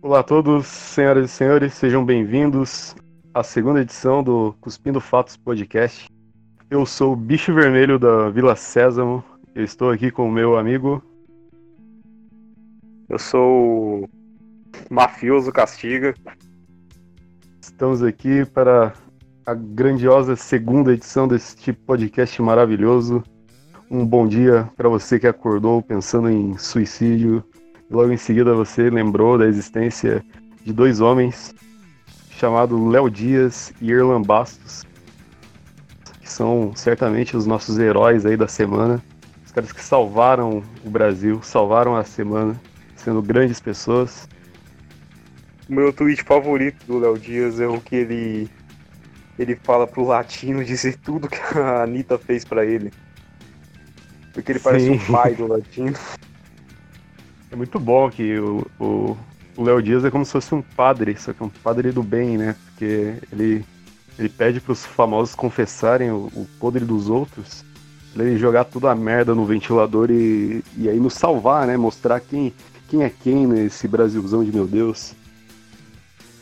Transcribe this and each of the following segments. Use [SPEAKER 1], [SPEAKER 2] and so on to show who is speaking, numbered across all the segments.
[SPEAKER 1] Olá a todos, senhoras e senhores, sejam bem-vindos à segunda edição do Cuspindo Fatos Podcast. Eu sou o Bicho Vermelho da Vila Sésamo. Eu estou aqui com o meu amigo.
[SPEAKER 2] Eu sou o Mafioso Castiga.
[SPEAKER 1] Estamos aqui para a grandiosa segunda edição desse tipo podcast maravilhoso. Um bom dia para você que acordou pensando em suicídio. Logo em seguida você lembrou da existência de dois homens chamados Léo Dias e Erlan Bastos, que são certamente os nossos heróis aí da semana. Os caras que salvaram o Brasil, salvaram a semana, sendo grandes pessoas.
[SPEAKER 2] O meu tweet favorito do Léo Dias é o que ele ele fala pro latino dizer tudo que a Anitta fez para ele. Porque ele parece Sim. um pai do latino.
[SPEAKER 1] É muito bom que o Léo Dias é como se fosse um padre, só que é um padre do bem, né? Porque ele, ele pede pros famosos confessarem o, o podre dos outros, ele jogar tudo a merda no ventilador e, e aí nos salvar, né? Mostrar quem, quem é quem nesse Brasilzão de meu Deus.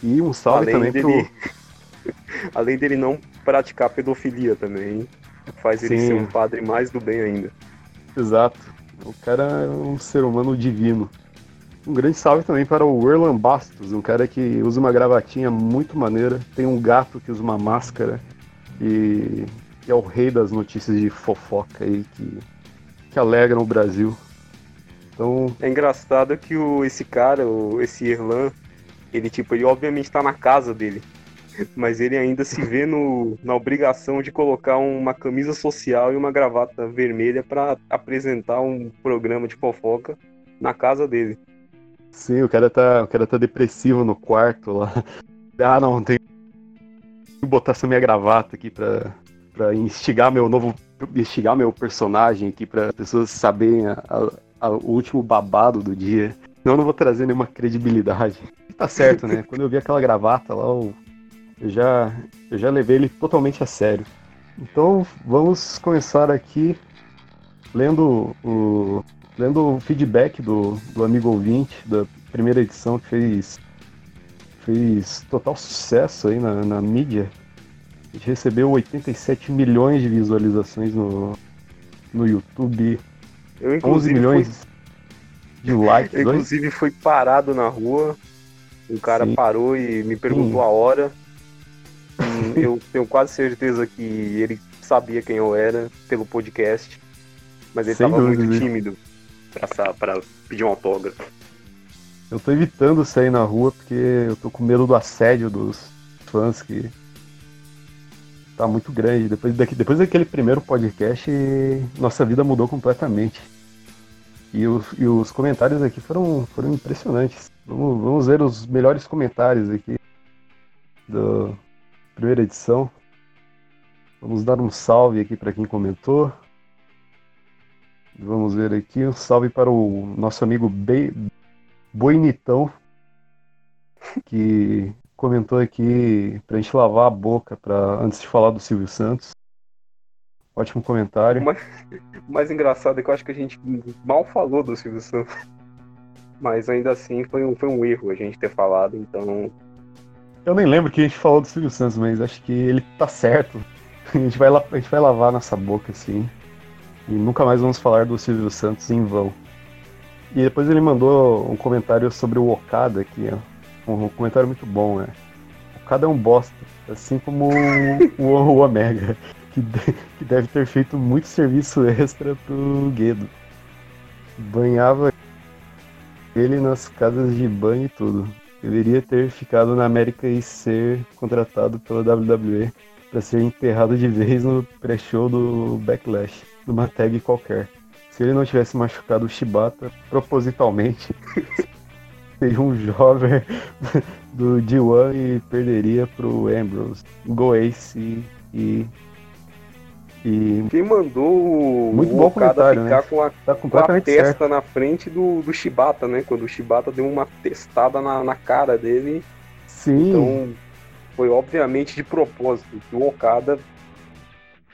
[SPEAKER 1] E um salve Além também dele... pro
[SPEAKER 2] Além dele não praticar pedofilia também, faz ele Sim. ser um padre mais do bem ainda.
[SPEAKER 1] Exato. O cara é um ser humano divino. Um grande salve também para o Erlan Bastos, um cara que usa uma gravatinha muito maneira, tem um gato que usa uma máscara e, é o rei das notícias de fofoca aí que, que alegram o Brasil. Então...
[SPEAKER 2] É engraçado que o, esse cara, o, esse Erlan, ele tipo, ele obviamente está na casa dele mas ele ainda se vê no, na obrigação de colocar uma camisa social e uma gravata vermelha para apresentar um programa de fofoca na casa dele.
[SPEAKER 1] Sim, o cara tá, o cara tá depressivo no quarto lá. Ah, não, tem que botar essa minha gravata aqui pra, pra instigar meu novo. instigar meu personagem aqui pra pessoas saberem a, a, a, o último babado do dia. Senão eu não vou trazer nenhuma credibilidade. Tá certo, né? Quando eu vi aquela gravata lá, eu eu já, eu já levei ele totalmente a sério. Então vamos começar aqui lendo o, lendo o feedback do, do amigo ouvinte da primeira edição que fez, fez total sucesso aí na, na mídia. A gente recebeu 87 milhões de visualizações no, no YouTube. Eu, 11 milhões fui... de likes.
[SPEAKER 2] Eu, inclusive, fui parado na rua. Um cara Sim. parou e me perguntou Sim. a hora eu tenho quase certeza que ele sabia quem eu era pelo podcast, mas ele estava muito tímido para pedir um autógrafo.
[SPEAKER 1] Eu tô evitando sair na rua porque eu tô com medo do assédio dos fãs que tá muito grande. Depois, daqui, depois daquele primeiro podcast, nossa vida mudou completamente. E os, e os comentários aqui foram, foram impressionantes. Vamos, vamos ver os melhores comentários aqui do, primeira edição. Vamos dar um salve aqui para quem comentou. Vamos ver aqui, um salve para o nosso amigo Be... Boinitão, que comentou aqui para a gente lavar a boca pra, antes de falar do Silvio Santos. Ótimo comentário.
[SPEAKER 2] O mais, o mais engraçado é que eu acho que a gente mal falou do Silvio Santos. Mas ainda assim foi um, foi um erro a gente ter falado, então
[SPEAKER 1] eu nem lembro que a gente falou do Silvio Santos, mas acho que ele tá certo. A gente vai, a gente vai lavar nossa boca assim. E nunca mais vamos falar do Silvio Santos em vão. E depois ele mandou um comentário sobre o Okada aqui, ó. Um comentário muito bom, né? Okada é um bosta, assim como o, o Omega, que, de, que deve ter feito muito serviço extra pro Guedo. Banhava ele nas casas de banho e tudo. Deveria ter ficado na América e ser contratado pela WWE para ser enterrado de vez no pré-show do Backlash, numa tag qualquer. Se ele não tivesse machucado o Shibata propositalmente, seria um jovem do D1 e perderia pro Ambrose, Go Ace e, e
[SPEAKER 2] quem mandou
[SPEAKER 1] Muito o bom Okada
[SPEAKER 2] ficar
[SPEAKER 1] né?
[SPEAKER 2] com, a, tá com a testa certo. na frente do, do Shibata, né? Quando o Shibata deu uma testada na, na cara dele.
[SPEAKER 1] Sim.
[SPEAKER 2] Então foi obviamente de propósito que o Okada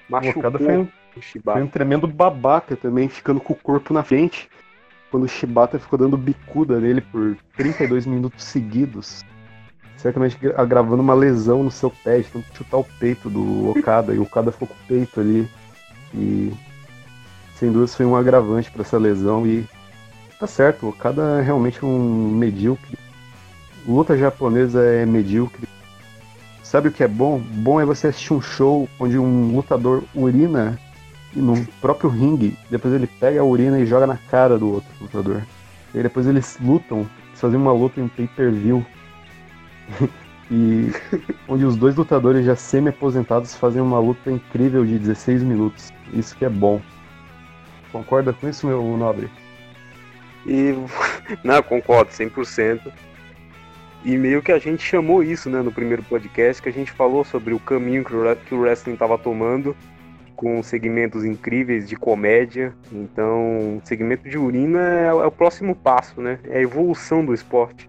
[SPEAKER 1] machucou o, Okada foi um, o Shibata. Foi um tremendo babaca também, ficando com o corpo na frente. quando o Shibata ficou dando bicuda nele por 32 minutos seguidos. Certamente agravando uma lesão no seu pé, de tanto chutar o peito do Okada, e o Okada ficou com o peito ali. E sem dúvida foi um agravante para essa lesão e tá certo, o Okada é realmente um medíocre. Luta japonesa é medíocre. Sabe o que é bom? Bom é você assistir um show onde um lutador urina no próprio ringue, depois ele pega a urina e joga na cara do outro lutador. E depois eles lutam, fazem uma luta em pay-per-view. e onde os dois lutadores já semi-aposentados fazem uma luta incrível de 16 minutos. Isso que é bom. Concorda com isso, meu nobre?
[SPEAKER 2] E não, concordo 100%. E meio que a gente chamou isso, né, no primeiro podcast, que a gente falou sobre o caminho que o wrestling estava tomando com segmentos incríveis de comédia. Então, segmento de urina é, é, o próximo passo, né? É a evolução do esporte.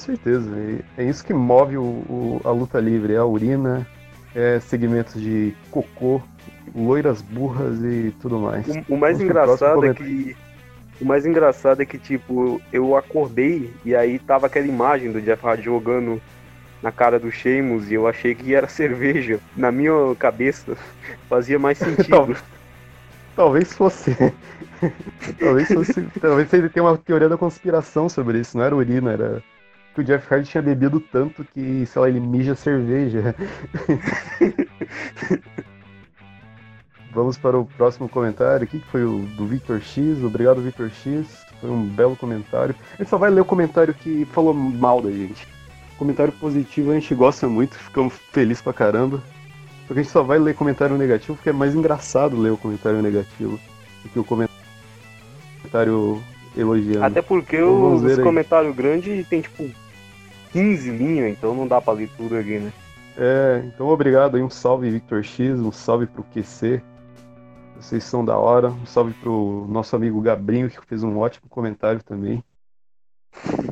[SPEAKER 1] Com certeza. É isso que move o, o, a luta livre. É a urina, é segmentos de cocô, loiras burras e tudo mais.
[SPEAKER 2] O, o mais engraçado é que o mais engraçado é que, tipo, eu acordei e aí tava aquela imagem do Jeff Hardy jogando na cara do Sheamus e eu achei que era cerveja. Na minha cabeça fazia mais sentido.
[SPEAKER 1] talvez fosse. talvez fosse. talvez ele tenha uma teoria da conspiração sobre isso, não era urina, era que o Jeff Hardy tinha bebido tanto que, sei lá, ele mija cerveja. Vamos para o próximo comentário aqui, que foi o do Victor X. Obrigado, Victor X. Foi um belo comentário. A gente só vai ler o comentário que falou mal da gente. Comentário positivo a gente gosta muito, ficamos felizes pra caramba. Só que a gente só vai ler comentário negativo porque é mais engraçado ler o comentário negativo do que o comentário elogiando.
[SPEAKER 2] Até porque então, os comentários grandes tem tipo 15 linhas, então não dá pra ler tudo aqui, né?
[SPEAKER 1] É, então obrigado aí, um salve Victor X, um salve pro QC. Vocês são da hora. Um salve pro nosso amigo Gabrinho, que fez um ótimo comentário também.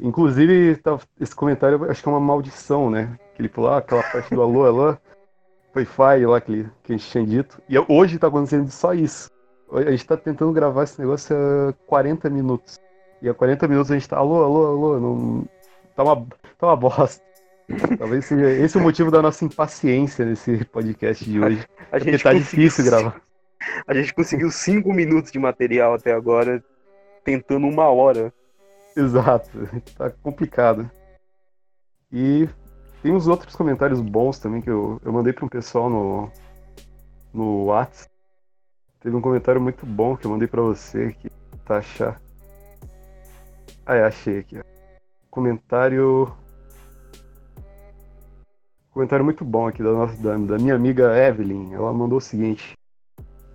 [SPEAKER 1] Inclusive, tá, esse comentário acho que é uma maldição, né? Que ele falou, ah, aquela parte do alô, alô, foi fire lá que, que a gente tinha dito. E hoje tá acontecendo só isso. A gente tá tentando gravar esse negócio há 40 minutos. E há 40 minutos a gente tá, alô, alô, alô, não... tá, uma, tá uma bosta. Talvez seja esse o motivo da nossa impaciência nesse podcast de hoje. A gente tá difícil gravar.
[SPEAKER 2] A gente conseguiu 5 minutos de material até agora, tentando uma hora.
[SPEAKER 1] Exato, tá complicado. E tem uns outros comentários bons também que eu, eu mandei para um pessoal no, no WhatsApp. Teve um comentário muito bom que eu mandei para você que tá achar. Ah, é, achei aqui. Comentário. Comentário muito bom aqui da, nossa, da, da minha amiga Evelyn. Ela mandou o seguinte: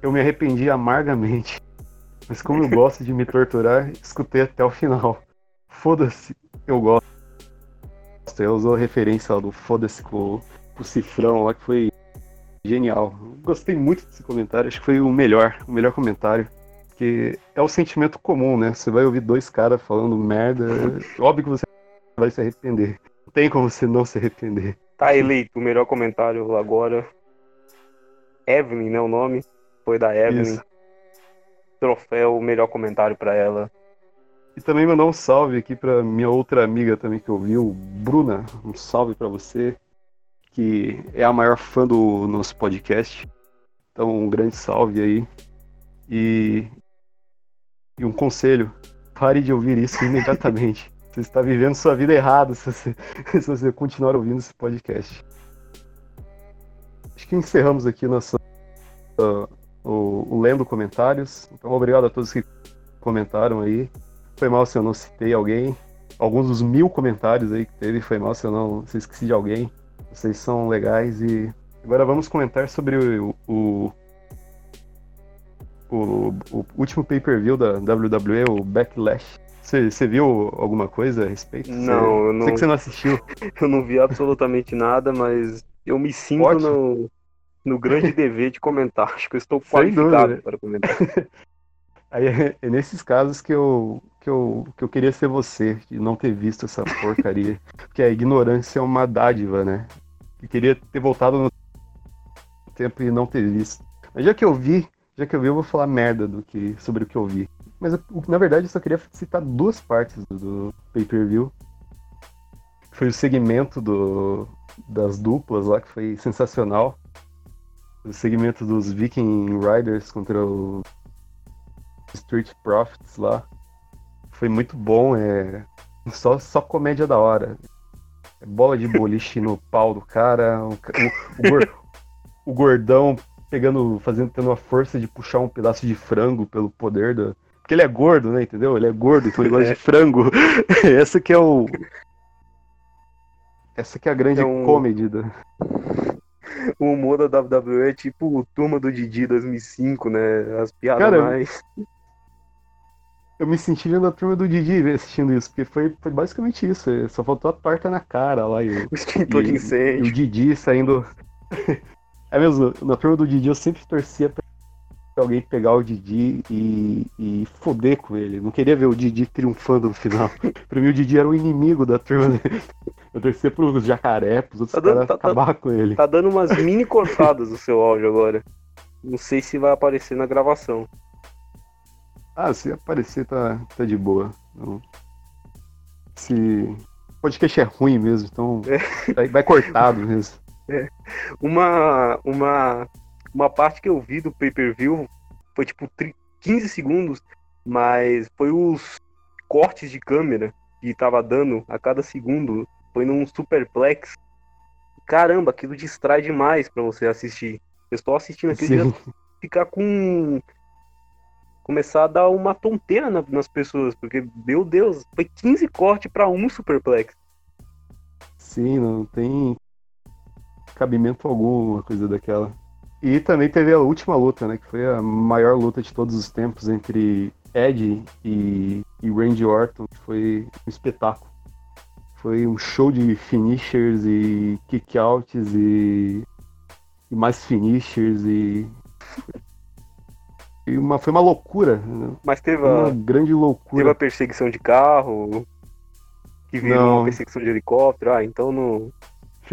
[SPEAKER 1] Eu me arrependi amargamente, mas como eu gosto de me torturar, escutei até o final. Foda-se, eu gosto. Eu usou a referência do foda-se com, com o cifrão lá, que foi genial. Gostei muito desse comentário, acho que foi o melhor, o melhor comentário. Porque é o sentimento comum, né? Você vai ouvir dois caras falando merda, óbvio que você vai se arrepender. Não tem como você não se arrepender.
[SPEAKER 2] Tá eleito o melhor comentário agora. Evelyn, né? O nome foi da Evelyn. Isso. Troféu, melhor comentário para ela.
[SPEAKER 1] E também mandar um salve aqui para minha outra amiga também que ouviu, Bruna. Um salve para você, que é a maior fã do nosso podcast. Então, um grande salve aí. E, e um conselho: pare de ouvir isso imediatamente. você está vivendo sua vida errada se você, se você continuar ouvindo esse podcast. Acho que encerramos aqui nossa, uh, o, o lendo comentários. Então, obrigado a todos que comentaram aí. Foi mal se eu não citei alguém. Alguns dos mil comentários aí que teve, foi mal se eu não se esqueci de alguém. Vocês são legais e. Agora vamos comentar sobre o, o, o, o último pay-per-view da WWE, o Backlash. Você viu alguma coisa a respeito?
[SPEAKER 2] Não, cê, eu não.
[SPEAKER 1] Sei que você não assistiu.
[SPEAKER 2] eu não vi absolutamente nada, mas eu me sinto no, no grande dever de comentar. Acho que eu estou qualificado para comentar.
[SPEAKER 1] Aí é, nesses casos que eu, que eu, que eu queria ser você, e não ter visto essa porcaria. Porque a ignorância é uma dádiva, né? Eu queria ter voltado no tempo e não ter visto. Mas já que eu vi, já que eu vi, eu vou falar merda do que, sobre o que eu vi. Mas na verdade eu só queria citar duas partes do, do pay-per-view. Foi o segmento do, das duplas lá, que foi sensacional. O segmento dos Viking Riders contra o Street Profits lá. Foi muito bom, é. Só, só comédia da hora. É bola de boliche no pau do cara, o, o, o, gordão pegando, fazendo, tendo a força de puxar um pedaço de frango pelo poder da. Porque ele é gordo, né? Entendeu? Ele é gordo, então ele gosta de é. frango. Essa que é o. Essa que é a grande é um... comedy da.
[SPEAKER 2] O humor da WWE é tipo o Turma do Didi 2005, né? As piadas Cara, mais.
[SPEAKER 1] Eu me senti vendo a turma do Didi assistindo isso, porque foi, foi basicamente isso. Só faltou a torta na cara lá. E o,
[SPEAKER 2] de incêndio.
[SPEAKER 1] E o Didi saindo. É mesmo, na turma do Didi eu sempre torcia pra alguém pegar o Didi e, e foder com ele. Não queria ver o Didi triunfando no final. pra mim o Didi era o inimigo da turma dele. Eu torcia pros jacaré, pros outros tá caras tá, acabar tá, com ele.
[SPEAKER 2] Tá dando umas mini cortadas o seu áudio agora. Não sei se vai aparecer na gravação.
[SPEAKER 1] Ah, se aparecer tá, tá de boa. Não. Se. O podcast é ruim mesmo, então é. vai cortado mesmo.
[SPEAKER 2] É. Uma, uma, uma parte que eu vi do pay-per-view foi tipo 15 segundos, mas foi os cortes de câmera que tava dando a cada segundo. Foi num superplex. Caramba, aquilo distrai demais para você assistir. Eu estou assistindo aquilo ficar com começar a dar uma tonteira na, nas pessoas, porque, meu Deus, foi 15 cortes para um superplex.
[SPEAKER 1] Sim, não tem cabimento algum uma coisa daquela. E também teve a última luta, né? Que foi a maior luta de todos os tempos entre Ed e, e Randy Orton, que foi um espetáculo. Foi um show de finishers e kickouts e, e mais finishers e e uma, foi uma loucura. Né?
[SPEAKER 2] Mas teve uma
[SPEAKER 1] grande loucura.
[SPEAKER 2] Teve a perseguição de carro, que virou não. uma perseguição de helicóptero. Ah, então não.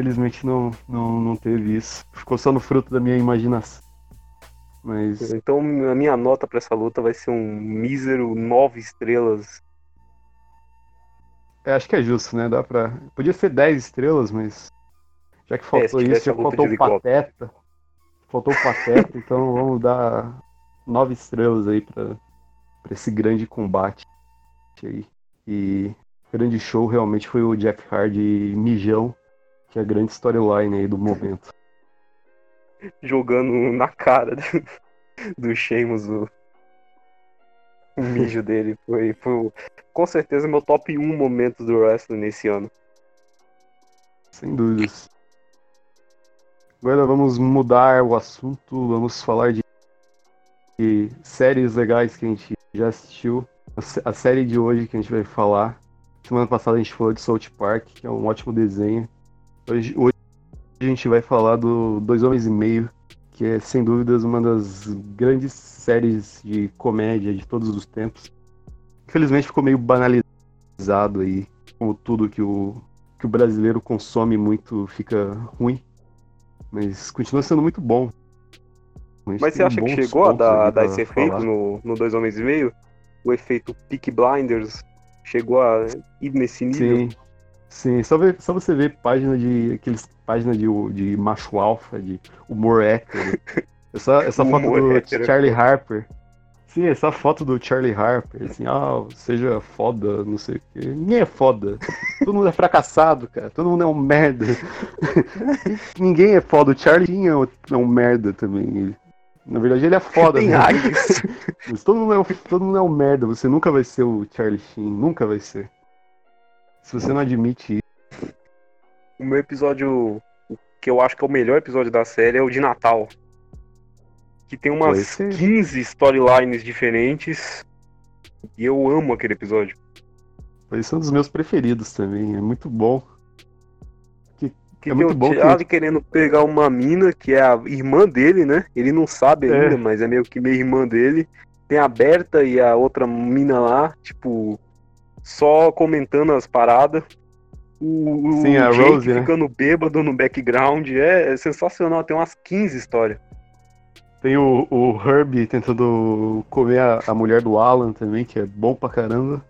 [SPEAKER 1] Felizmente não, não, não teve isso. Ficou só no fruto da minha imaginação. Mas.
[SPEAKER 2] Então a minha nota para essa luta vai ser um mísero nove estrelas.
[SPEAKER 1] É, acho que é justo, né? Dá pra. Podia ser 10 estrelas, mas. Já que faltou é, isso, já faltou o Pateta. Faltou o Pateta, então vamos dar nove estrelas aí para esse grande combate aí. E grande show realmente foi o Jeff Hardy Mijão, que é a grande storyline aí do momento.
[SPEAKER 2] Jogando na cara do, Sheamus o, o mijo dele. Foi, foi com certeza meu top 1 momento do wrestling nesse ano.
[SPEAKER 1] Sem dúvidas. Agora vamos mudar o assunto, vamos falar de séries legais que a gente já assistiu. A série de hoje que a gente vai falar. Semana passada a gente falou de South Park, que é um ótimo desenho. Hoje, hoje a gente vai falar do Dois Homens e Meio, que é sem dúvidas uma das grandes séries de comédia de todos os tempos. Infelizmente ficou meio banalizado aí, como tudo que o, que o brasileiro consome muito fica ruim. Mas continua sendo muito bom.
[SPEAKER 2] Mas você acha que chegou a dar, dar esse efeito no, no Dois Homens e Meio? O efeito Peak Blinders chegou a ir nesse nível?
[SPEAKER 1] Sim, sim. Só, ver, só você ver página de. aqueles página de, de macho alfa, de humor hétero. Essa, essa foto do hétero. Charlie Harper. Sim, essa foto do Charlie Harper, assim, ah, seja foda, não sei o quê. Ninguém é foda. Todo mundo é fracassado, cara. Todo mundo é um merda. Ninguém é foda. O Charlie é um merda também. Na verdade, ele é foda. Tem né? Mas todo mundo, é, todo mundo é um merda. Você nunca vai ser o Charlie Sheen. Nunca vai ser. Se você não admite isso.
[SPEAKER 2] O meu episódio, que eu acho que é o melhor episódio da série, é o de Natal. Que tem umas 15 storylines diferentes. E eu amo aquele episódio.
[SPEAKER 1] Esse é um dos meus preferidos também. É muito bom.
[SPEAKER 2] Que é tem o Charlie que... querendo pegar uma mina, que é a irmã dele, né? Ele não sabe é. ainda, mas é meio que meio irmã dele. Tem a Berta e a outra mina lá, tipo, só comentando as paradas. O, Sim, o a Jake Rose, né? ficando né? bêbado no background. É, é, sensacional, tem umas 15 histórias.
[SPEAKER 1] Tem o, o Herbie tentando comer a, a mulher do Alan também, que é bom pra caramba.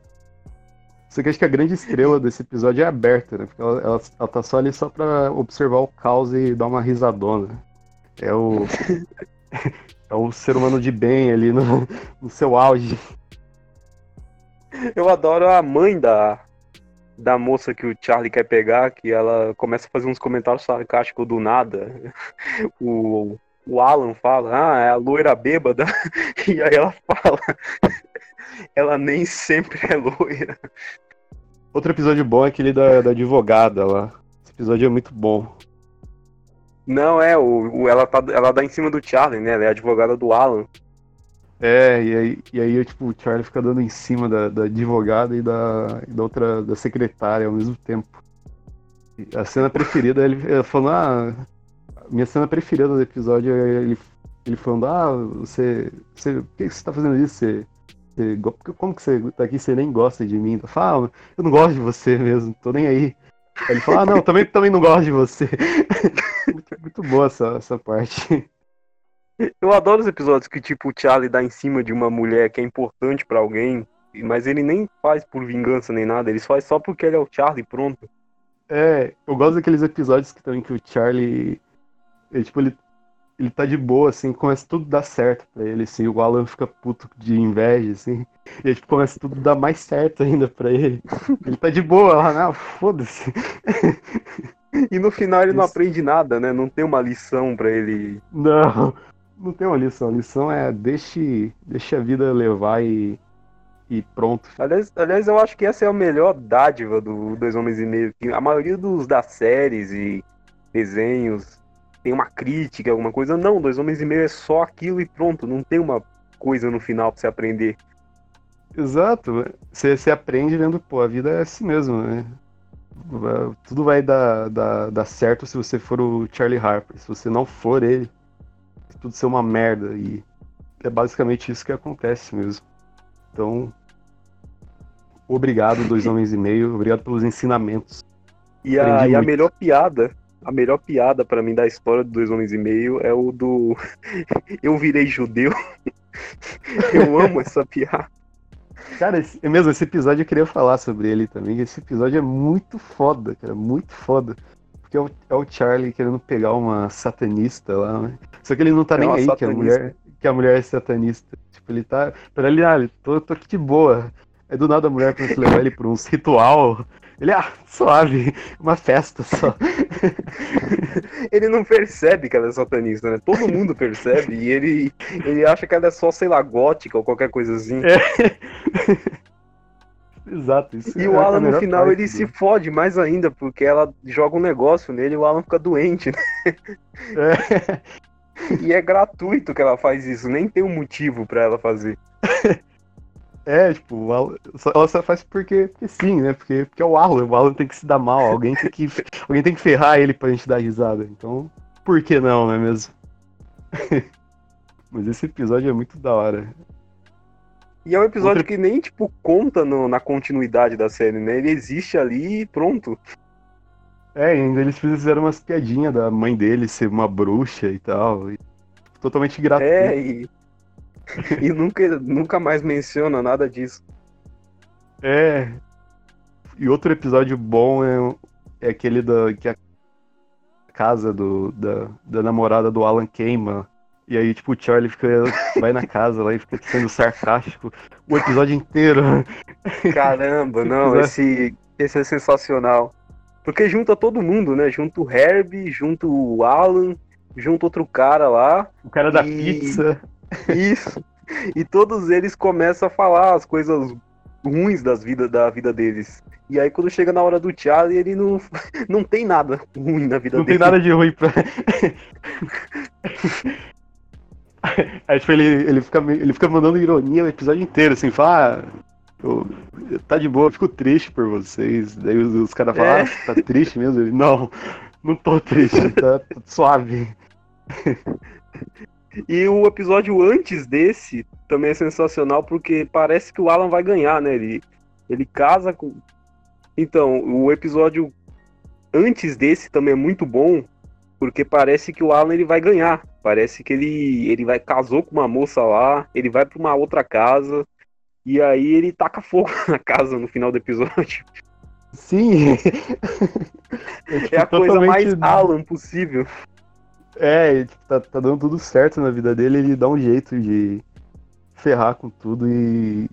[SPEAKER 1] Só que acho que a grande estrela desse episódio é a Berta, né? Porque ela, ela, ela tá só ali só pra observar o caos e dar uma risadona. É o. é o ser humano de bem ali no, no seu auge.
[SPEAKER 2] Eu adoro a mãe da, da moça que o Charlie quer pegar, que ela começa a fazer uns comentários sarcásticos do nada. O, o Alan fala, ah, é a loira bêbada. E aí ela fala, ela nem sempre é loira.
[SPEAKER 1] Outro episódio bom é aquele da, da advogada lá. Esse episódio é muito bom.
[SPEAKER 2] Não, é, o, o, ela, tá, ela dá em cima do Charlie, né? Ela é advogada do Alan.
[SPEAKER 1] É, e aí, e aí tipo, o Charlie fica dando em cima da, da advogada e da, e da outra, da secretária ao mesmo tempo. E a cena preferida, ele, falando, ah, minha cena preferida do episódio é ele, ele falando, ah, você, você, por que você tá fazendo isso? Você, você, como que você tá aqui, você nem gosta de mim? Fala, ah, eu não gosto de você mesmo, tô nem aí. Aí ele fala, ah, não, também, também não gosto de você. muito, muito boa essa, essa parte.
[SPEAKER 2] Eu adoro os episódios que, tipo, o Charlie dá em cima de uma mulher que é importante para alguém, mas ele nem faz por vingança nem nada, ele faz só porque ele é o Charlie, pronto.
[SPEAKER 1] É, eu gosto daqueles episódios que também que o Charlie. Ele, tipo, ele, ele tá de boa, assim, começa tudo a dar certo pra ele, assim, o Alan fica puto de inveja, assim, e aí, tipo, começa tudo a dar mais certo ainda pra ele. Ele tá de boa lá, não, foda-se.
[SPEAKER 2] E no final ele Isso. não aprende nada, né? Não tem uma lição para ele.
[SPEAKER 1] Não não tem uma lição. A lição é deixe, deixe a vida levar e, e pronto.
[SPEAKER 2] Aliás, aliás, eu acho que essa é a melhor dádiva do Dois Homens e Meio. Que a maioria dos das séries e desenhos tem uma crítica, alguma coisa. Não, Dois Homens e Meio é só aquilo e pronto. Não tem uma coisa no final pra você aprender.
[SPEAKER 1] Exato. Você, você aprende vendo, pô, a vida é assim mesmo, né? Tudo vai dar, dar, dar certo se você for o Charlie Harper. Se você não for ele, tudo ser uma merda. E é basicamente isso que acontece mesmo. Então, obrigado, dois homens e meio. Obrigado pelos ensinamentos.
[SPEAKER 2] E a, e a melhor piada, a melhor piada para mim da história do Dois Homens e Meio é o do Eu virei judeu. eu amo essa piada.
[SPEAKER 1] Cara, esse, é mesmo, esse episódio eu queria falar sobre ele também. Esse episódio é muito foda, cara, muito foda. Porque é o, é o Charlie querendo pegar uma satanista lá, né? Só que ele não tá é nem aí que a, mulher, que a mulher é satanista. Tipo, ele tá. Pra ele, ah, tô, tô aqui de boa. Aí do nada a mulher começa levar ele pra uns ritual. Ele, ah, suave, uma festa só.
[SPEAKER 2] ele não percebe que ela é satanista, né? Todo mundo percebe e ele, ele acha que ela é só, sei lá, gótica ou qualquer coisa assim. É.
[SPEAKER 1] Exato. Isso
[SPEAKER 2] e é o Alan no final ele dele. se fode mais ainda, porque ela joga um negócio nele e o Alan fica doente, né? É. E é gratuito que ela faz isso, nem tem um motivo para ela fazer.
[SPEAKER 1] É, tipo, ela só faz porque, porque sim, né? Porque, porque é o Alan, o Alan tem que se dar mal, alguém tem que, alguém tem que ferrar ele pra gente dar risada. Então, por que não, não é mesmo? Mas esse episódio é muito da hora.
[SPEAKER 2] E é um episódio que nem, tipo, conta no, na continuidade da série, né? Ele existe ali e pronto.
[SPEAKER 1] É, ainda eles fizeram umas piadinhas da mãe dele ser uma bruxa e tal. E totalmente gratuito.
[SPEAKER 2] É, e, e nunca, nunca mais menciona nada disso.
[SPEAKER 1] É. E outro episódio bom é, é aquele da que a casa do, da, da namorada do Alan queima e aí, tipo, o Charlie fica, vai na casa lá e fica sendo sarcástico o episódio inteiro.
[SPEAKER 2] Caramba, não, esse, esse é sensacional. Porque junta todo mundo, né? Junto o Herbie, junto o Alan, junto outro cara lá.
[SPEAKER 1] O cara da pizza.
[SPEAKER 2] Isso. E todos eles começam a falar as coisas ruins das vida, da vida deles. E aí quando chega na hora do Charlie, ele não, não tem nada ruim na vida
[SPEAKER 1] não
[SPEAKER 2] dele.
[SPEAKER 1] Não tem nada de ruim pra. Aí, tipo, ele, ele, fica, ele fica mandando ironia o episódio inteiro, assim, fala, ah, eu, tá de boa, eu fico triste por vocês. Daí os, os caras falam, é. ah, tá triste mesmo? Ele, não, não tô triste, tá, tá suave.
[SPEAKER 2] E o episódio antes desse também é sensacional porque parece que o Alan vai ganhar, né? Ele, ele casa com. Então, o episódio antes desse também é muito bom, Porque parece que o Alan ele vai ganhar. Parece que ele, ele vai casou com uma moça lá, ele vai para uma outra casa e aí ele taca fogo na casa no final do episódio.
[SPEAKER 1] Sim.
[SPEAKER 2] é, a coisa mais Alan possível.
[SPEAKER 1] É, tá, tá dando tudo certo na vida dele, ele dá um jeito de ferrar com tudo e,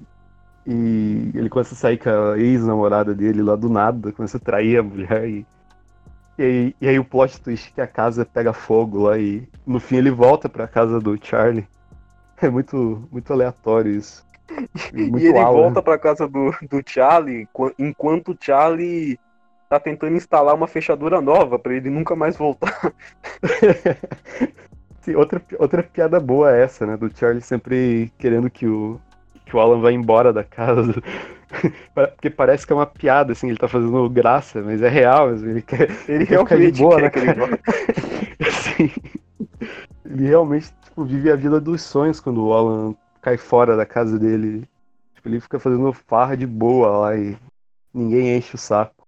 [SPEAKER 1] e ele começa a sair com a ex-namorada dele lá do nada, começa a trair a mulher e, e, aí, e aí o plot twist é que a casa pega fogo lá e no fim ele volta pra casa do Charlie. É muito, muito aleatório isso.
[SPEAKER 2] Muito e ele aula. volta pra casa do, do Charlie enquanto o Charlie tá tentando instalar uma fechadura nova para ele nunca mais voltar.
[SPEAKER 1] Sim, outra, outra piada boa é essa, né? Do Charlie sempre querendo que o, que o Alan vá embora da casa. Porque parece que é uma piada, assim, ele tá fazendo graça, mas é real, assim, ele quer.
[SPEAKER 2] Ele, realmente boa, quer né, que ele
[SPEAKER 1] assim, Ele realmente tipo, vive a vida dos sonhos quando o Alan cai fora da casa dele. Tipo, ele fica fazendo farra de boa lá e ninguém enche o saco.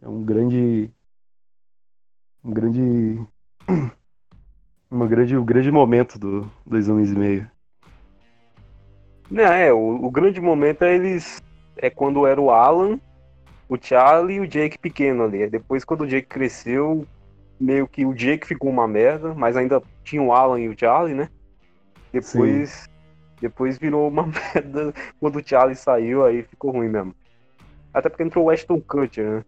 [SPEAKER 1] É um grande. Um grande. Uma grande, um grande momento do Dois Homens e Meio.
[SPEAKER 2] Não, é, o, o grande momento é eles. É quando era o Alan, o Charlie e o Jake pequeno ali. Depois, quando o Jake cresceu, meio que o Jake ficou uma merda, mas ainda tinha o Alan e o Charlie, né? Depois. Sim. Depois virou uma merda quando o Charlie saiu, aí ficou ruim mesmo. Até porque entrou o Ashton Kutcher, né?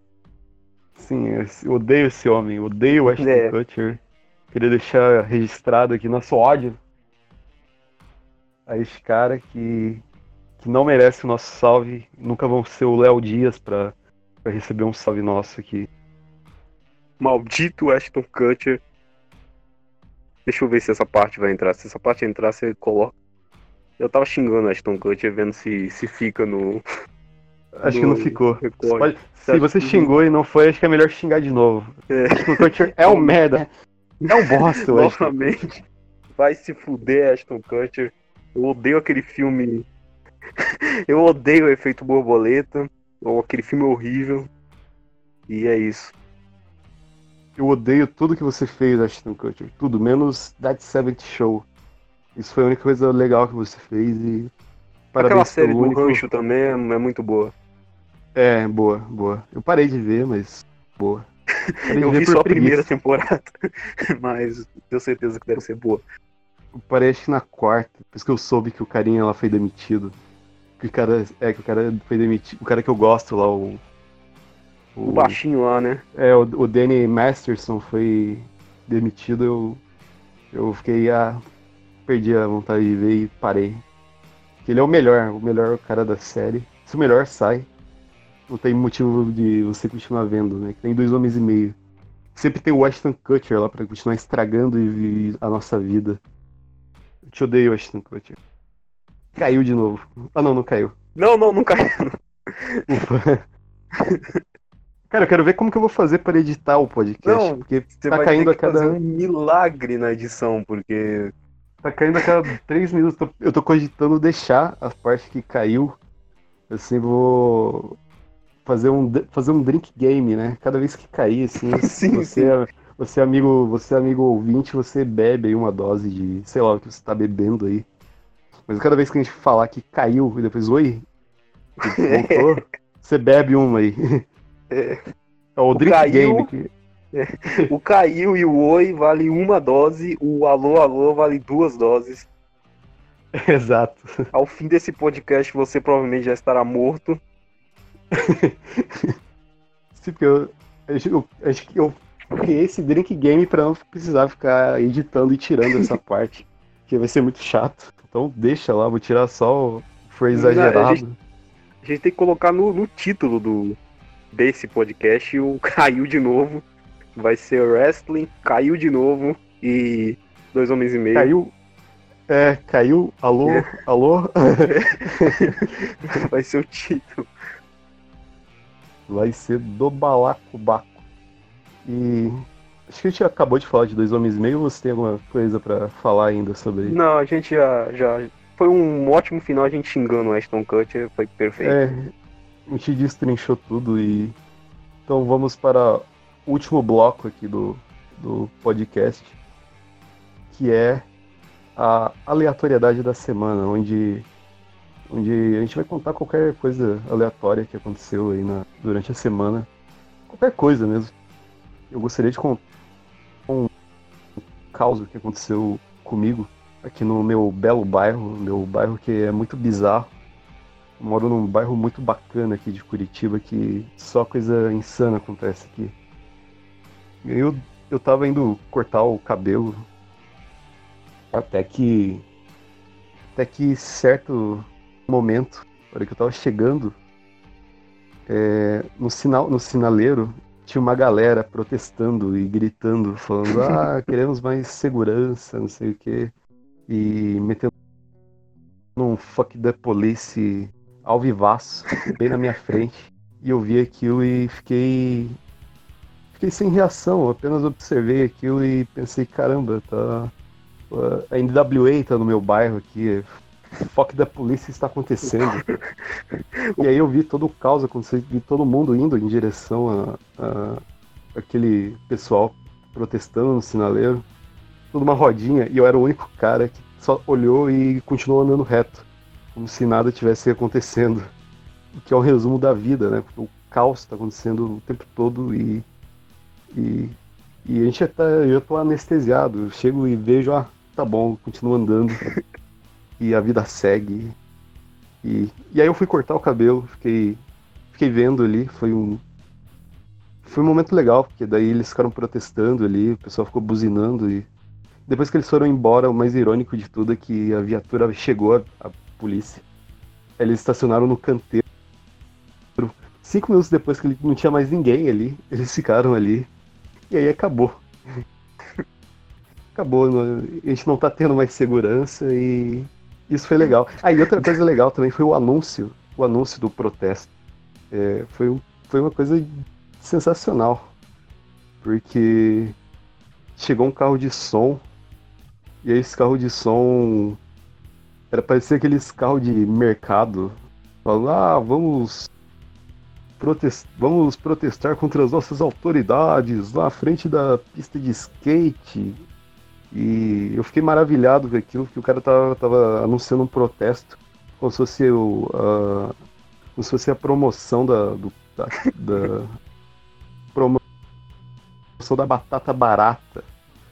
[SPEAKER 1] Sim, eu odeio esse homem, odeio o Ashton é. Kutcher. Queria deixar registrado aqui nosso ódio a esse cara que, que não merece o nosso salve. Nunca vão ser o Léo Dias pra, pra receber um salve nosso aqui.
[SPEAKER 2] Maldito Ashton Kutcher. Deixa eu ver se essa parte vai entrar. Se essa parte entrar, você coloca. Eu tava xingando Ashton Kutcher, vendo se, se fica no,
[SPEAKER 1] Acho que não ficou. Pode... Se você xingou e não foi, acho que é melhor xingar de novo. É. Que o Kutcher é um merda. É um bosta,
[SPEAKER 2] Novamente. Vai se fuder, Ashton Kutcher. Eu odeio aquele filme. eu odeio o efeito borboleta. Ou aquele filme horrível. E é isso.
[SPEAKER 1] Eu odeio tudo que você fez, Ashton Kutcher. Tudo, menos That Seventh Show. Isso foi a única coisa legal que você fez e.
[SPEAKER 2] Parabéns Aquela série do. Rancho também é, é muito boa.
[SPEAKER 1] É, boa, boa. Eu parei de ver, mas boa.
[SPEAKER 2] eu vi só a primeira temporada, mas tenho certeza que deve ser boa.
[SPEAKER 1] Acho que na quarta, por isso que eu soube que o carinha lá foi demitido. Que o cara. É, que o cara foi demitido. O cara que eu gosto lá, o.
[SPEAKER 2] O, o baixinho lá, né?
[SPEAKER 1] É, o, o Danny Masterson foi demitido, eu. Eu fiquei. Ah, perdi a vontade de ver e parei. Ele é o melhor, o melhor cara da série. Se o melhor sai, não tem motivo de você continuar vendo, né? Tem dois homens e meio. Sempre tem o Ashton Kutcher lá para continuar estragando a nossa vida. Eu te odeio, Ashton Kutcher. Caiu de novo. Ah, não, não caiu.
[SPEAKER 2] Não, não, não caiu.
[SPEAKER 1] Ufa. Cara, eu quero ver como que eu vou fazer para editar o podcast. Não, porque tá caindo a cada.
[SPEAKER 2] um milagre na edição, porque.
[SPEAKER 1] Tá caindo a cada três minutos. Eu tô cogitando deixar a parte que caiu. Assim, vou fazer um, fazer um drink game, né? Cada vez que cair, assim, sim, você, sim. Você é amigo, você é amigo ouvinte, você bebe aí uma dose de, sei lá, o que você tá bebendo aí. Mas cada vez que a gente falar que caiu e depois oi, voltou, você bebe uma aí. É, é o, o drink caiu, game. Que...
[SPEAKER 2] É. O caiu e o oi vale uma dose, o alô, alô vale duas doses.
[SPEAKER 1] Exato.
[SPEAKER 2] Ao fim desse podcast você provavelmente já estará morto.
[SPEAKER 1] Sim, porque eu, eu, que eu criei esse drink game pra não precisar ficar editando e tirando essa parte. Que vai ser muito chato. Então deixa lá, vou tirar só o for exagerado. Não, a, gente,
[SPEAKER 2] a, gente, tem que colocar no, no título do, desse podcast o caiu de novo. Vai ser wrestling, caiu de novo e dois homens e meio.
[SPEAKER 1] Caiu. É, caiu. Alô? É. Alô?
[SPEAKER 2] Vai ser o título
[SPEAKER 1] vai ser do Balacobaco. E acho que a gente acabou de falar de Dois Homens e Meio, ou você tem alguma coisa para falar ainda sobre isso?
[SPEAKER 2] Não, a gente já, já. Foi um ótimo final a gente xingando o Ashton Kutcher, foi perfeito.
[SPEAKER 1] É, a gente destrinchou tudo e. Então vamos para o último bloco aqui do do podcast, que é a aleatoriedade da semana, onde, onde a gente vai contar qualquer coisa aleatória que aconteceu aí na, durante a semana. Qualquer coisa mesmo. Eu gostaria de contar um caos que aconteceu comigo aqui no meu belo bairro, meu bairro que é muito bizarro. Eu moro num bairro muito bacana aqui de Curitiba que só coisa insana acontece aqui. Eu, eu tava indo cortar o cabelo até que até que certo momento, na hora que eu tava chegando, é, no sinal no sinaleiro tinha uma galera protestando e gritando, falando, ah, queremos mais segurança, não sei o quê. E metendo um fuck the police ao vivaço, bem na minha frente. E eu vi aquilo e fiquei. Fiquei sem reação, apenas observei aquilo e pensei, caramba, tá. A NWA tá no meu bairro aqui. Fuck da polícia está acontecendo. e aí eu vi todo o caos acontecer, vi todo mundo indo em direção a, a aquele pessoal protestando no sinaleiro. Tudo uma rodinha, e eu era o único cara que só olhou e continuou andando reto como se nada tivesse acontecendo. O que é o resumo da vida, né? O caos está acontecendo o tempo todo e, e, e a gente já tá, eu tô anestesiado. Eu chego e vejo, ah, tá bom, continuo andando e a vida segue. E, e aí eu fui cortar o cabelo, fiquei, fiquei vendo ali, foi um, foi um momento legal, porque daí eles ficaram protestando ali, o pessoal ficou buzinando e depois que eles foram embora, o mais irônico de tudo é que a viatura chegou, a, a polícia. Eles estacionaram no canteiro. Cinco minutos depois que não tinha mais ninguém ali, eles ficaram ali. E aí acabou. acabou. A gente não tá tendo mais segurança e isso foi legal. Ah, e outra coisa legal também foi o anúncio. O anúncio do protesto. É, foi, um, foi uma coisa sensacional. Porque chegou um carro de som. E aí esse carro de som era parecer aqueles carros de mercado. Falando, ah, vamos, protest... vamos protestar contra as nossas autoridades à frente da pista de skate. E eu fiquei maravilhado com aquilo, que o cara tava, tava anunciando um protesto, como se fosse, o, a, como se fosse a promoção da, do, da, da promoção da batata barata.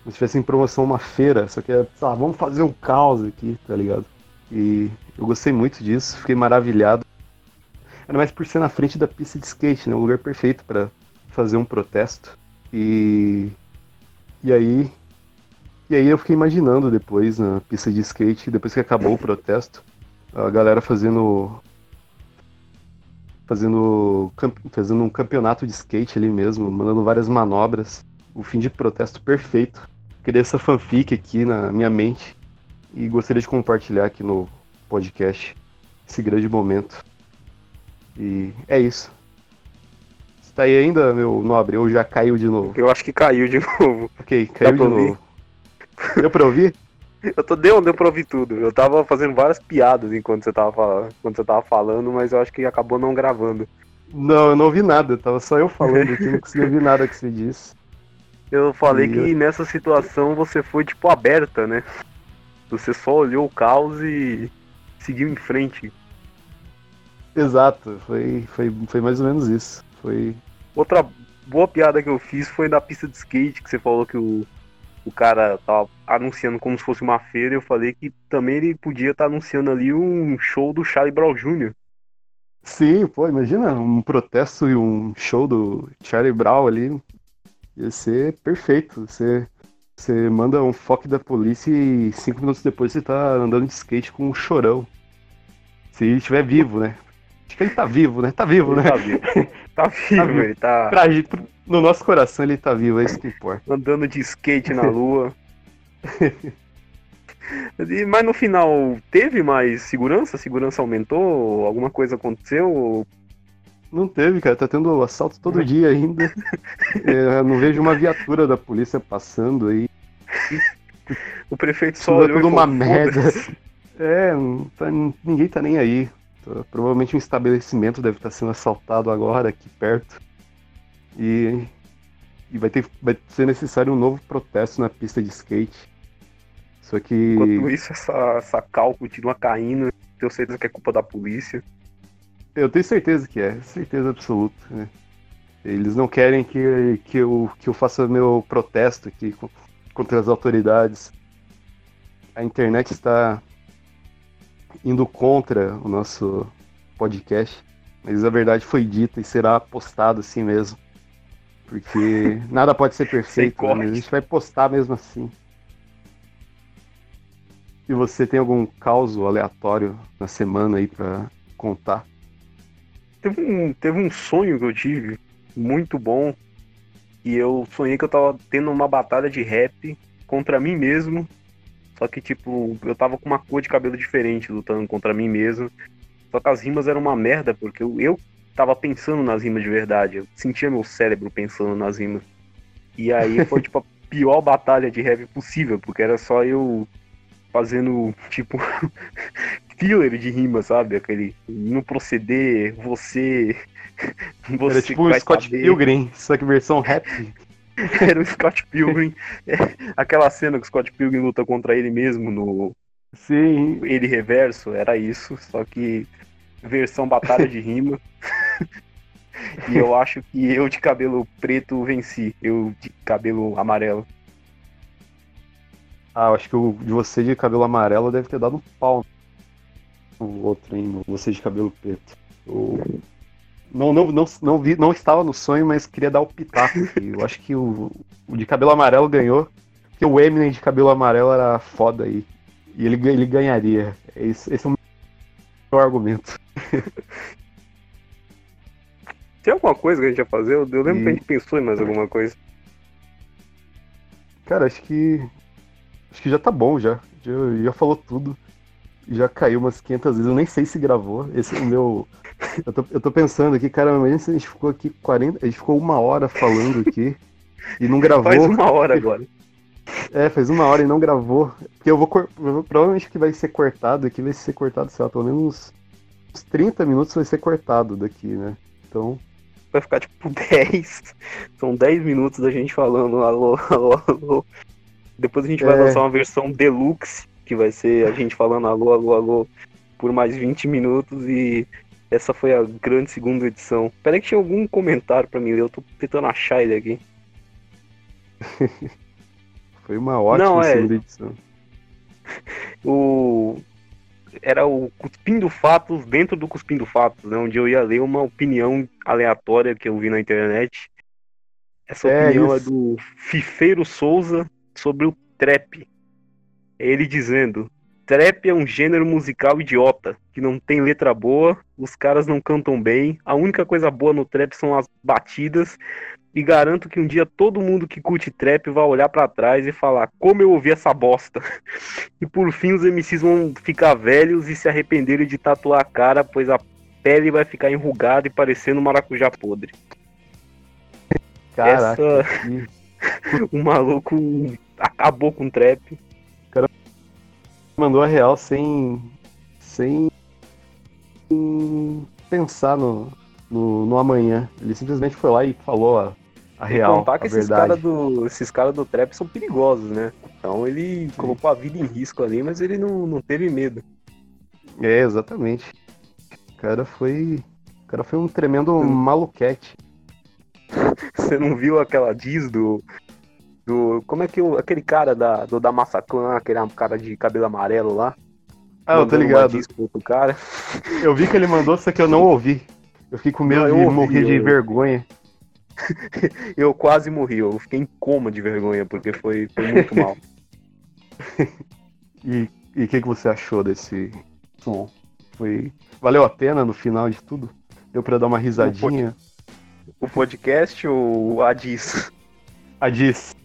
[SPEAKER 1] Como se tivesse em promoção uma feira, só que é, lá, vamos fazer um caos aqui, tá ligado? E eu gostei muito disso, fiquei maravilhado. Ainda mais por ser na frente da pista de skate, né? Um lugar perfeito para fazer um protesto. E. E aí. E aí eu fiquei imaginando depois na pista de skate, depois que acabou o protesto, a galera fazendo. Fazendo, fazendo um campeonato de skate ali mesmo, mandando várias manobras. O fim de protesto perfeito. Criei essa fanfic aqui na minha mente e gostaria de compartilhar aqui no podcast esse grande momento. E é isso. Você tá aí ainda, meu nobre, ou já caiu de novo?
[SPEAKER 2] Eu acho que caiu de novo.
[SPEAKER 1] Ok, caiu de novo. Deu pra ouvir?
[SPEAKER 2] Eu tô deu, deu pra ouvir tudo. Eu tava fazendo várias piadas enquanto você tava falando, enquanto você tava falando, mas eu acho que acabou não gravando.
[SPEAKER 1] Não, eu não ouvi nada, tava só eu falando aqui, não consegui ouvir nada que você disse.
[SPEAKER 2] Eu falei e que nessa situação você foi tipo aberta, né? Você só olhou o caos e seguiu em frente.
[SPEAKER 1] Exato, foi, foi, foi mais ou menos isso. Foi.
[SPEAKER 2] Outra boa piada que eu fiz foi da pista de skate, que você falou que o, o cara tava anunciando como se fosse uma feira. Eu falei que também ele podia estar tá anunciando ali um show do Charlie Brown Jr.
[SPEAKER 1] Sim, pô, imagina um protesto e um show do Charlie Brown ali. Ia ser perfeito. Você você manda um foco da polícia e cinco minutos depois você tá andando de skate com um chorão. Se estiver vivo, né? Acho que ele tá vivo, né? Tá vivo,
[SPEAKER 2] ele
[SPEAKER 1] né?
[SPEAKER 2] Tá vivo. Tá vivo, tá vivo. ele tá.
[SPEAKER 1] Pra, no nosso coração ele tá vivo, é isso que importa.
[SPEAKER 2] Andando de skate na lua. Mas no final, teve mais segurança? A segurança aumentou? Alguma coisa aconteceu?
[SPEAKER 1] Não teve, cara. Tá tendo assalto todo dia ainda. é, não vejo uma viatura da polícia passando aí.
[SPEAKER 2] O prefeito só olhou
[SPEAKER 1] tudo uma merda. É, tá, ninguém tá nem aí. Provavelmente um estabelecimento deve estar sendo assaltado agora aqui perto. E, E vai, ter, vai ser necessário um novo protesto na pista de skate. Só que.
[SPEAKER 2] Enquanto isso, essa, essa cal continua caindo. Tenho certeza que é culpa da polícia.
[SPEAKER 1] Eu tenho certeza que é, certeza absoluta. Né? Eles não querem que, que, eu, que eu faça meu protesto aqui contra as autoridades. A internet está indo contra o nosso podcast, mas a verdade foi dita e será postado assim mesmo. Porque nada pode ser perfeito, né? a gente vai postar mesmo assim. E você tem algum caos aleatório na semana aí para contar?
[SPEAKER 2] Teve um, teve um sonho que eu tive muito bom. E eu sonhei que eu tava tendo uma batalha de rap contra mim mesmo. Só que, tipo, eu tava com uma cor de cabelo diferente lutando contra mim mesmo. Só que as rimas eram uma merda, porque eu, eu tava pensando nas rimas de verdade. Eu sentia meu cérebro pensando nas rimas. E aí foi, tipo, a pior batalha de rap possível, porque era só eu fazendo, tipo, filler de rima, sabe? Aquele no proceder, você.
[SPEAKER 1] você Era tipo um Scott saber. Pilgrim, só que versão rap.
[SPEAKER 2] Era o Scott Pilgrim. É, aquela cena que o Scott Pilgrim luta contra ele mesmo no.
[SPEAKER 1] Sim.
[SPEAKER 2] Ele reverso, era isso, só que versão batalha de rima. e eu acho que eu de cabelo preto venci, eu de cabelo amarelo.
[SPEAKER 1] Ah, eu acho que o de você de cabelo amarelo deve ter dado um pau o outro, hein? Você de cabelo preto. Eu... Não, não, não, não, vi, não estava no sonho, mas queria dar o pitaco. Eu acho que o, o de cabelo amarelo ganhou, porque o Eminem de cabelo amarelo era foda aí. E ele, ele ganharia. Esse, esse é o meu argumento.
[SPEAKER 2] Tem alguma coisa que a gente ia fazer? Eu, eu lembro e... que a gente pensou em mais alguma coisa.
[SPEAKER 1] Cara, acho que. Acho que já tá bom já. Já, já falou tudo já caiu umas 500 vezes, eu nem sei se gravou. Esse é o meu. Eu tô, eu tô pensando aqui, cara, imagina se a gente ficou aqui 40. A gente ficou uma hora falando aqui e não gravou.
[SPEAKER 2] Faz uma hora agora.
[SPEAKER 1] É, faz uma hora e não gravou. Porque eu vou. Provavelmente que vai ser cortado aqui, vai ser cortado, sei lá, pelo menos uns 30 minutos vai ser cortado daqui, né? Então.
[SPEAKER 2] Vai ficar tipo 10. São 10 minutos da gente falando alô, alô, alô. Depois a gente vai é... lançar uma versão deluxe que vai ser a gente falando alô, alô, alô por mais 20 minutos e essa foi a grande segunda edição. Peraí que tinha algum comentário para mim eu tô tentando achar ele aqui.
[SPEAKER 1] foi uma ótima Não, é... segunda edição.
[SPEAKER 2] o era o Cuspindo Fatos dentro do Cuspindo Fatos, né, onde eu ia ler uma opinião aleatória que eu vi na internet. Essa é opinião é isso. é do Fifeiro Souza sobre o trap. Ele dizendo: Trap é um gênero musical idiota, que não tem letra boa, os caras não cantam bem, a única coisa boa no trap são as batidas, e garanto que um dia todo mundo que curte trap vai olhar para trás e falar: Como eu ouvi essa bosta? e por fim os MCs vão ficar velhos e se arrependerem de tatuar a cara, pois a pele vai ficar enrugada e parecendo um maracujá podre.
[SPEAKER 1] Caraca.
[SPEAKER 2] Essa... o maluco acabou com o trap
[SPEAKER 1] mandou a real sem. sem. pensar no, no, no amanhã. Ele simplesmente foi lá e falou a, a real. Contar que
[SPEAKER 2] esses caras do, esses cara do trap são perigosos, né? Então ele Sim. colocou a vida em risco ali, mas ele não, não teve medo.
[SPEAKER 1] É, exatamente. O cara foi. O cara foi um tremendo hum. maluquete.
[SPEAKER 2] Você não viu aquela diz do, do. Como é que o, aquele cara da, do, da Massaclan, aquele cara de cabelo amarelo lá?
[SPEAKER 1] Ah, eu tô ligado.
[SPEAKER 2] Cara.
[SPEAKER 1] Eu vi que ele mandou, só que eu não ouvi. Eu fiquei com medo não, de ouvi, morrer de eu... vergonha.
[SPEAKER 2] eu quase morri, eu fiquei em coma de vergonha, porque foi, foi muito mal.
[SPEAKER 1] e o que, que você achou desse som? Foi. Valeu a pena no final de tudo? Deu pra dar uma risadinha?
[SPEAKER 2] O podcast ou a Diz?
[SPEAKER 1] A Diz.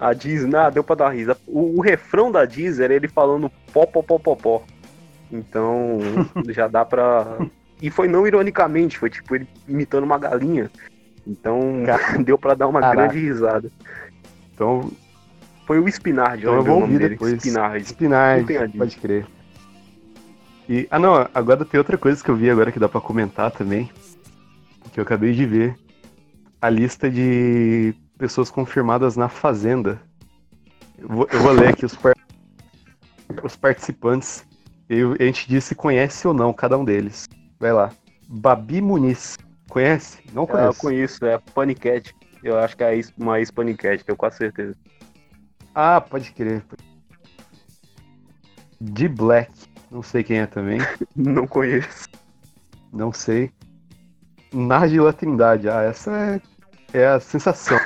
[SPEAKER 2] A Diz, nada, deu pra dar risa. O, o, refrão da Diz era ele falando pó, pó, pó, pó, pó. Então, já dá pra. E foi não ironicamente, foi tipo ele imitando uma galinha. Então, deu pra dar uma Caraca. grande risada.
[SPEAKER 1] Então.
[SPEAKER 2] Foi o Spinard,
[SPEAKER 1] então eu vou ouvir depois.
[SPEAKER 2] Spinard.
[SPEAKER 1] Spinard, pode crer. E, ah, não, agora tem outra coisa que eu vi agora que dá pra comentar também. Que eu acabei de ver. A lista de pessoas confirmadas na Fazenda. Eu vou, eu vou ler aqui os, par- os participantes. E a gente diz se conhece ou não cada um deles. Vai lá. Babi Muniz. Conhece? Não
[SPEAKER 2] Ah, eu
[SPEAKER 1] conheço.
[SPEAKER 2] é a Panicat. Eu acho que é uma ex-Panicat, tenho quase certeza.
[SPEAKER 1] Ah, pode crer. De Black. Não sei quem é também.
[SPEAKER 2] Não conheço.
[SPEAKER 1] Não sei. Nájila Trindade. Ah, essa é, é a sensação.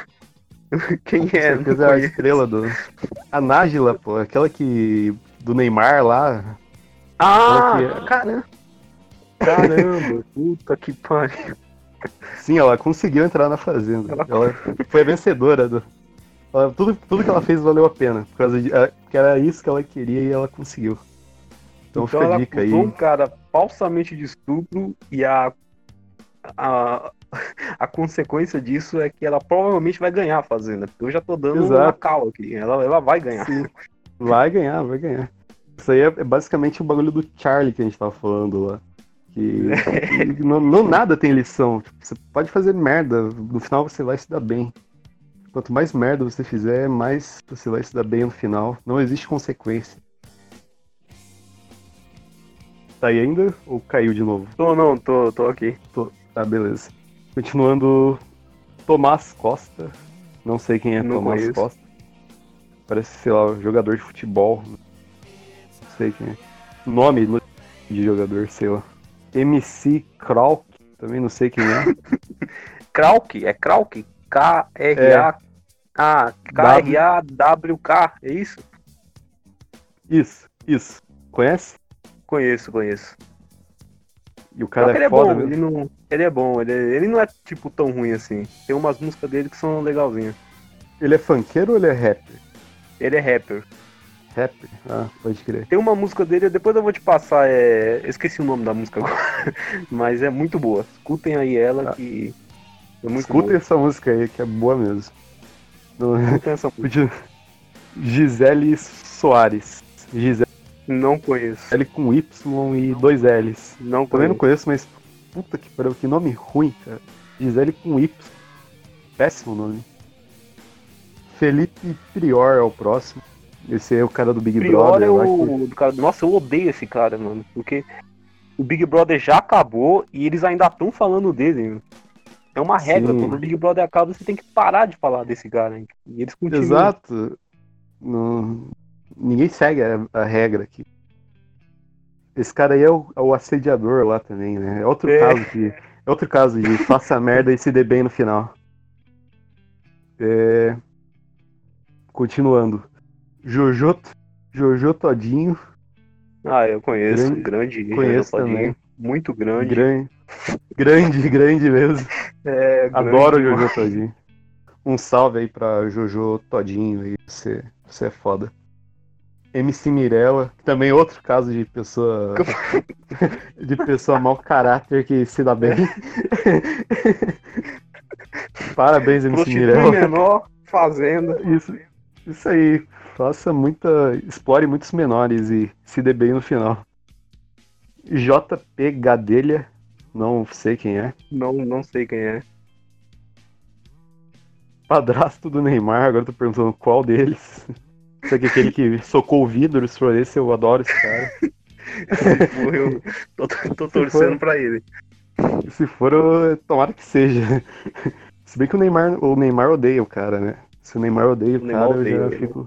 [SPEAKER 2] Quem é? Não
[SPEAKER 1] é a estrela do. A Nájila, pô, aquela que. Do Neymar lá.
[SPEAKER 2] Ah,
[SPEAKER 1] que-
[SPEAKER 2] caramba. Caramba, puta que pariu.
[SPEAKER 1] Sim, ela conseguiu entrar na fazenda.
[SPEAKER 2] Ela-
[SPEAKER 1] Ela foi a vencedora do. ela- tudo, tudo que ela fez valeu a pena. Por causa de. é, Porque era isso que ela queria e ela conseguiu. Então,
[SPEAKER 2] Então
[SPEAKER 1] fica a
[SPEAKER 2] ela
[SPEAKER 1] dica aí.
[SPEAKER 2] um cara falsamente de estupro e a, a, a consequência disso é que ela provavelmente vai ganhar a fazenda. Porque eu já tô dando uma
[SPEAKER 1] Exato.
[SPEAKER 2] cal aqui. Ela, ela vai ganhar.
[SPEAKER 1] Sim. Vai ganhar, vai ganhar. Isso aí é é basicamente o bagulho do Charlie que a gente tava falando lá. Que que não, não nada tem lição. Tipo, Você pode fazer merda, no final você vai se dar bem. Quanto mais merda você fizer, mais você vai se dar bem no final. Não existe consequência. Tá aí ainda? Ou caiu de novo?
[SPEAKER 2] Tô não, tô, tô aqui.
[SPEAKER 1] Tá, beleza. Continuando, Tomás Costa. Não sei quem é
[SPEAKER 2] Não
[SPEAKER 1] Tomás
[SPEAKER 2] conheço.
[SPEAKER 1] Costa. Parece, sei lá, jogador de futebol. Não sei quem é. Nome no- de jogador, sei lá. MC Krauk, também não sei quem é.
[SPEAKER 2] Krauk, é Krauk? K-R-A. Ah, K-R-A-W-K, é isso?
[SPEAKER 1] Isso, isso. Conhece?
[SPEAKER 2] Conheço, conheço.
[SPEAKER 1] E o cara é
[SPEAKER 2] é
[SPEAKER 1] foda
[SPEAKER 2] bom, ele, não, ele é bom, ele, é- ele não é tipo tão ruim assim. Tem umas músicas dele que são legalzinhas.
[SPEAKER 1] Ele é funkeiro ou ele é rapper?
[SPEAKER 2] Ele é rapper.
[SPEAKER 1] Rapper? Ah, pode crer.
[SPEAKER 2] Tem uma música dele, depois eu vou te passar, é... eu esqueci o nome da música agora, mas é muito boa. Escutem aí ela
[SPEAKER 1] Tá.
[SPEAKER 2] que é muito
[SPEAKER 1] Escutem
[SPEAKER 2] boa.
[SPEAKER 1] essa música aí, que é boa mesmo.
[SPEAKER 2] Escutem essa música.
[SPEAKER 1] Gisele Soares. Gisele
[SPEAKER 2] Não conheço.
[SPEAKER 1] com Y e dois L's.
[SPEAKER 2] Não
[SPEAKER 1] Também não
[SPEAKER 2] conheço.
[SPEAKER 1] mas puta que pariu, que nome ruim, cara. Gisele com Y. Péssimo nome. Felipe Prior é o próximo. Esse é o cara do Big
[SPEAKER 2] Prior
[SPEAKER 1] Brother.
[SPEAKER 2] é
[SPEAKER 1] lá que-
[SPEAKER 2] o. Cara, nossa, eu odeio esse cara, mano. Porque o Big Brother já acabou e eles ainda estão falando dele. meu. É uma regra,
[SPEAKER 1] Sim.
[SPEAKER 2] quando o Big Brother acaba, você tem que parar de falar desse cara. hein? E eles continuam.
[SPEAKER 1] Exato. Não- Ninguém segue a, a regra aqui. Esse cara aí é o, é o assediador lá também, né? É outro
[SPEAKER 2] É.
[SPEAKER 1] caso que. É outro caso de faça merda e se dê bem no final. É... Continuando. Jojo, Jojo Todinho,
[SPEAKER 2] Ah, eu conheço.
[SPEAKER 1] Grande-
[SPEAKER 2] Grande.
[SPEAKER 1] conheço
[SPEAKER 2] Todinho.
[SPEAKER 1] também.
[SPEAKER 2] Muito grande.
[SPEAKER 1] grande, grande, grande mesmo.
[SPEAKER 2] É, grande
[SPEAKER 1] Adoro o
[SPEAKER 2] demais.
[SPEAKER 1] Jojo Todinho. Um salve aí pra Jojo Todinho aí, você, você é foda. MC Mirella, que também é outro caso de pessoa de pessoa mau caráter que se dá bem. Parabéns, MC
[SPEAKER 2] Prostitui
[SPEAKER 1] Mirella.
[SPEAKER 2] menor, fazenda.
[SPEAKER 1] Isso, isso aí. Faça muita. Explore muitos menores e se dê bem no final. JP Gadelha, não sei quem é.
[SPEAKER 2] Não, não sei quem é.
[SPEAKER 1] Padrasto do Neymar, agora eu tô perguntando qual deles. Isso aqui aquele que socou o vidro, se for esse, eu adoro esse cara.
[SPEAKER 2] Se for, eu tô, tô torcendo
[SPEAKER 1] for-
[SPEAKER 2] pra ele.
[SPEAKER 1] Se for, eu... tomara que seja. Se bem que o Neymar, o Neymar odeia o cara, né? Se o Neymar odeia o,
[SPEAKER 2] O
[SPEAKER 1] cara,
[SPEAKER 2] odeia
[SPEAKER 1] eu já fico.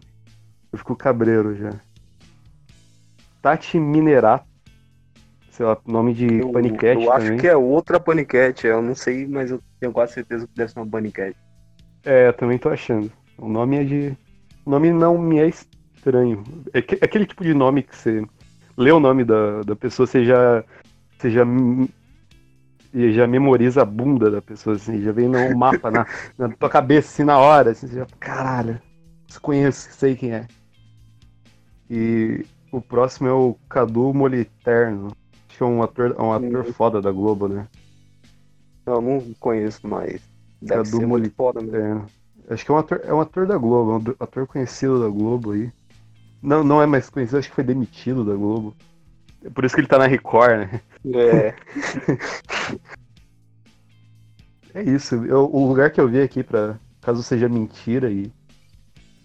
[SPEAKER 1] Eu fico cabreiro já. Tati Minerato. Sei lá, nome de
[SPEAKER 2] Eu,
[SPEAKER 1] paniquete
[SPEAKER 2] eu acho
[SPEAKER 1] também.
[SPEAKER 2] que é outra paniquete. Eu não sei, mas eu tenho quase certeza que deve ser uma paniquete.
[SPEAKER 1] É, eu também tô achando. O nome é de. O nome não me é estranho. É que- aquele tipo de nome que você lê o nome da, da pessoa, você já. Você já. e já memoriza a bunda da pessoa, assim, já vem no mapa na, na tua cabeça, assim, na hora, assim, você já. Caralho, conheço, sei quem é. E o próximo é o Cadu Moliterno. Acho que é um ator, é um ator
[SPEAKER 2] Hum.
[SPEAKER 1] foda da Globo, né?
[SPEAKER 2] Eu não conheço, mas deve
[SPEAKER 1] Cadu
[SPEAKER 2] ser muito foda mesmo.
[SPEAKER 1] É, acho que é um ator, é um ator da Globo, é um ator conhecido da Globo aí. Não, não é mais conhecido, acho que foi demitido da Globo. É por isso que ele tá na Record, né?
[SPEAKER 2] É,
[SPEAKER 1] É isso. eu- o lugar que eu vi aqui pra caso seja mentira e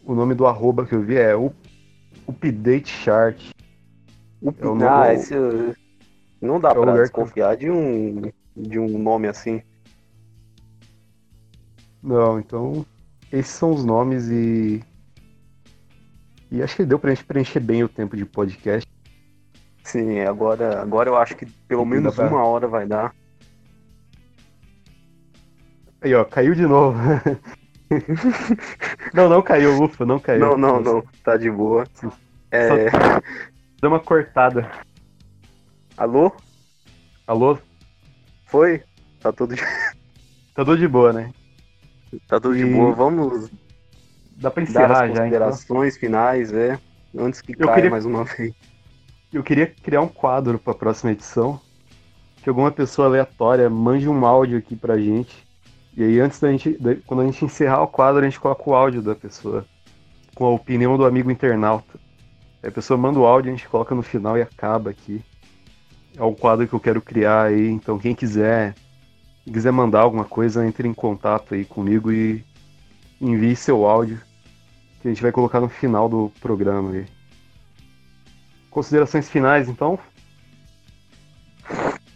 [SPEAKER 1] o nome do arroba que eu vi é Update Chart.
[SPEAKER 2] É o nome, ah, esse, não dá é pra desconfiar que... de, um, de um nome assim.
[SPEAKER 1] Não, então esses são os nomes e. E acho que deu pra gente preencher bem o tempo de podcast.
[SPEAKER 2] Sim, agora, agora eu acho que pelo menos pra... uma hora vai dar.
[SPEAKER 1] Aí, ó, caiu de novo. não, não caiu, ufa, não caiu.
[SPEAKER 2] Não, não, não, tá de boa.
[SPEAKER 1] É... Deu uma cortada.
[SPEAKER 2] Alô?
[SPEAKER 1] Alô?
[SPEAKER 2] Foi? Tá tudo de...
[SPEAKER 1] Tá tudo de boa, né?
[SPEAKER 2] Tá tudo e... de boa, vamos.
[SPEAKER 1] Dá pra encerrar
[SPEAKER 2] já. Considerações então. finais, é. Antes que eu caia queria... mais uma vez.
[SPEAKER 1] Eu queria criar um quadro pra próxima edição. Que alguma pessoa aleatória mande um áudio aqui pra gente. E aí, antes da gente. Quando a gente encerrar o quadro, a gente coloca o áudio da pessoa. Com a opinião do amigo internauta. Aí a pessoa manda o áudio, a gente coloca no final e acaba aqui. É um quadro que eu quero criar aí. Então, quem quiser se quiser mandar alguma coisa, entre em contato aí comigo e envie seu áudio, que a gente vai colocar no final do programa aí. Considerações finais, então?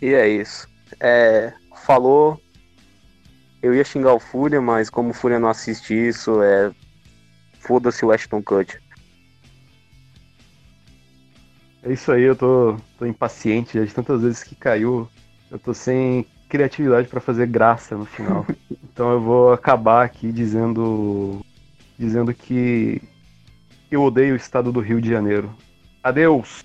[SPEAKER 2] E é isso. É, falou. Eu ia xingar o Fúria, mas como o Fúria não assiste isso, é. Foda-se o Ashton Cut.
[SPEAKER 1] É isso aí, eu tô, tô impaciente já de tantas vezes que caiu. Eu tô sem criatividade para fazer graça no final. então eu vou acabar aqui dizendo dizendo que eu odeio o estado do Rio de Janeiro. Adeus.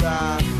[SPEAKER 3] back.